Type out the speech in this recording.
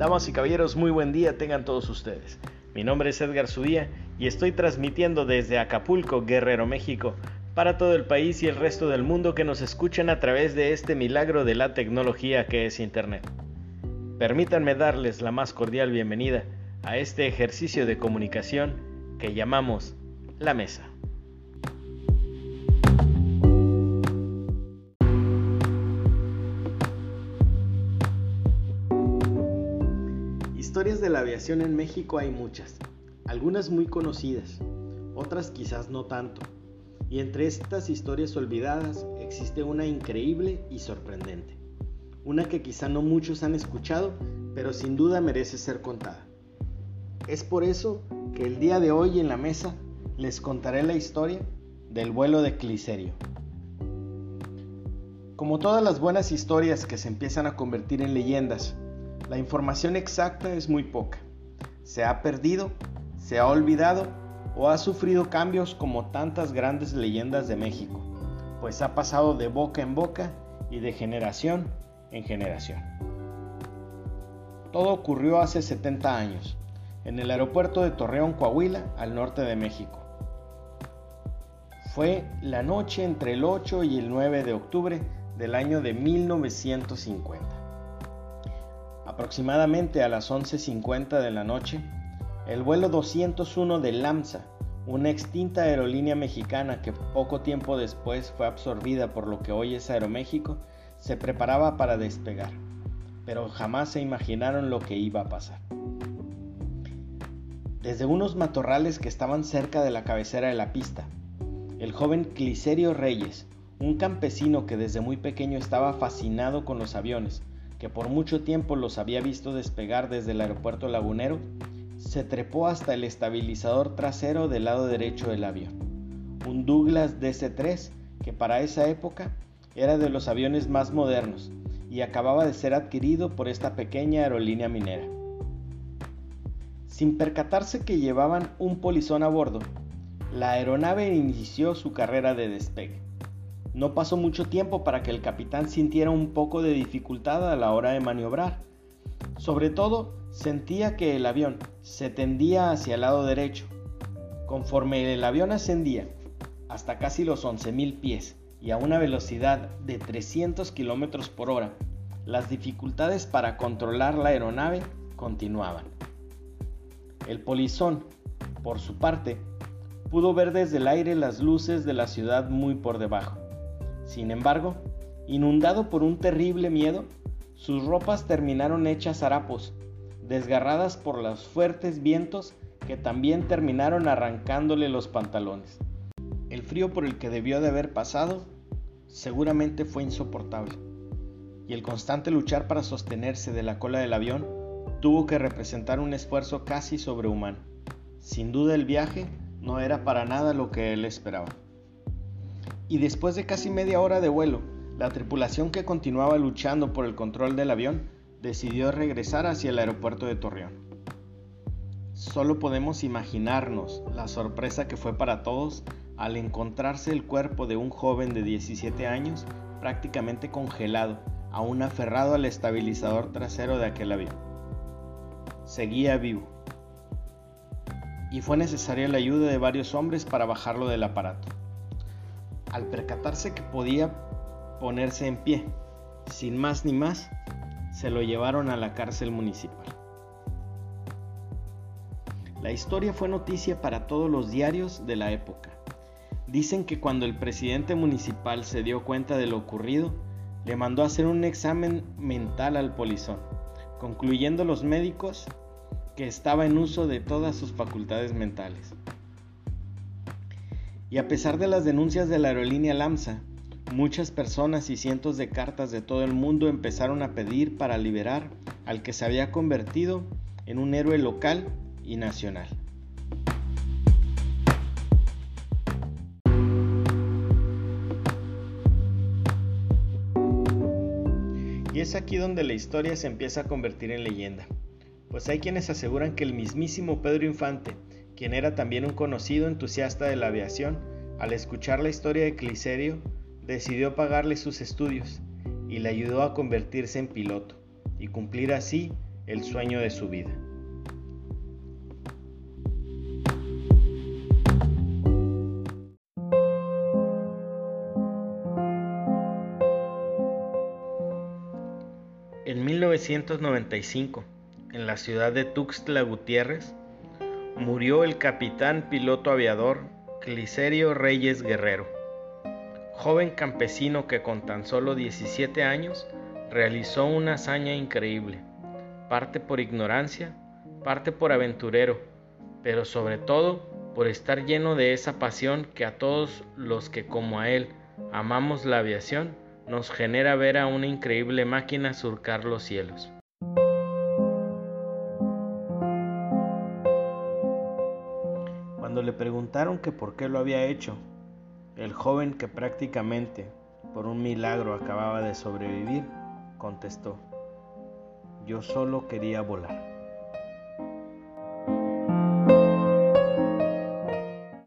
Damas y caballeros, muy buen día tengan todos ustedes. Mi nombre es Edgar Zubía y estoy transmitiendo desde Acapulco, Guerrero, México, para todo el país y el resto del mundo que nos escuchan a través de este milagro de la tecnología que es Internet. Permítanme darles la más cordial bienvenida a este ejercicio de comunicación que llamamos la mesa. Historias de la aviación en México hay muchas, algunas muy conocidas, otras quizás no tanto. Y entre estas historias olvidadas existe una increíble y sorprendente. Una que quizá no muchos han escuchado, pero sin duda merece ser contada. Es por eso que el día de hoy en la mesa les contaré la historia del vuelo de Cliserio. Como todas las buenas historias que se empiezan a convertir en leyendas, la información exacta es muy poca. Se ha perdido, se ha olvidado o ha sufrido cambios como tantas grandes leyendas de México, pues ha pasado de boca en boca y de generación en generación. Todo ocurrió hace 70 años, en el aeropuerto de Torreón, Coahuila, al norte de México. Fue la noche entre el 8 y el 9 de octubre del año de 1950. Aproximadamente a las 11.50 de la noche, el vuelo 201 de LAMSA, una extinta aerolínea mexicana que poco tiempo después fue absorbida por lo que hoy es Aeroméxico, se preparaba para despegar, pero jamás se imaginaron lo que iba a pasar. Desde unos matorrales que estaban cerca de la cabecera de la pista, el joven Cliserio Reyes, un campesino que desde muy pequeño estaba fascinado con los aviones, que por mucho tiempo los había visto despegar desde el aeropuerto lagunero, se trepó hasta el estabilizador trasero del lado derecho del avión. Un Douglas DC-3 que para esa época era de los aviones más modernos y acababa de ser adquirido por esta pequeña aerolínea minera. Sin percatarse que llevaban un polizón a bordo, la aeronave inició su carrera de despegue. No pasó mucho tiempo para que el capitán sintiera un poco de dificultad a la hora de maniobrar. Sobre todo, sentía que el avión se tendía hacia el lado derecho. Conforme el avión ascendía hasta casi los 11.000 pies y a una velocidad de 300 km por hora, las dificultades para controlar la aeronave continuaban. El polizón, por su parte, pudo ver desde el aire las luces de la ciudad muy por debajo. Sin embargo, inundado por un terrible miedo, sus ropas terminaron hechas harapos, desgarradas por los fuertes vientos que también terminaron arrancándole los pantalones. El frío por el que debió de haber pasado seguramente fue insoportable, y el constante luchar para sostenerse de la cola del avión tuvo que representar un esfuerzo casi sobrehumano. Sin duda el viaje no era para nada lo que él esperaba y después de casi media hora de vuelo, la tripulación que continuaba luchando por el control del avión decidió regresar hacia el aeropuerto de Torreón. Solo podemos imaginarnos la sorpresa que fue para todos al encontrarse el cuerpo de un joven de 17 años prácticamente congelado, aún aferrado al estabilizador trasero de aquel avión. Seguía vivo. Y fue necesaria la ayuda de varios hombres para bajarlo del aparato al percatarse que podía ponerse en pie, sin más ni más, se lo llevaron a la cárcel municipal. La historia fue noticia para todos los diarios de la época. Dicen que cuando el presidente municipal se dio cuenta de lo ocurrido, le mandó a hacer un examen mental al polizón, concluyendo los médicos que estaba en uso de todas sus facultades mentales. Y a pesar de las denuncias de la aerolínea LAMSA, muchas personas y cientos de cartas de todo el mundo empezaron a pedir para liberar al que se había convertido en un héroe local y nacional. Y es aquí donde la historia se empieza a convertir en leyenda, pues hay quienes aseguran que el mismísimo Pedro Infante quien era también un conocido entusiasta de la aviación, al escuchar la historia de Cliserio, decidió pagarle sus estudios y le ayudó a convertirse en piloto y cumplir así el sueño de su vida. En 1995, en la ciudad de Tuxtla Gutiérrez, murió el capitán piloto aviador Cliserio Reyes Guerrero, joven campesino que con tan solo 17 años realizó una hazaña increíble, parte por ignorancia, parte por aventurero, pero sobre todo por estar lleno de esa pasión que a todos los que como a él amamos la aviación, nos genera ver a una increíble máquina surcar los cielos. Cuando le preguntaron que por qué lo había hecho, el joven que prácticamente por un milagro acababa de sobrevivir, contestó, yo solo quería volar.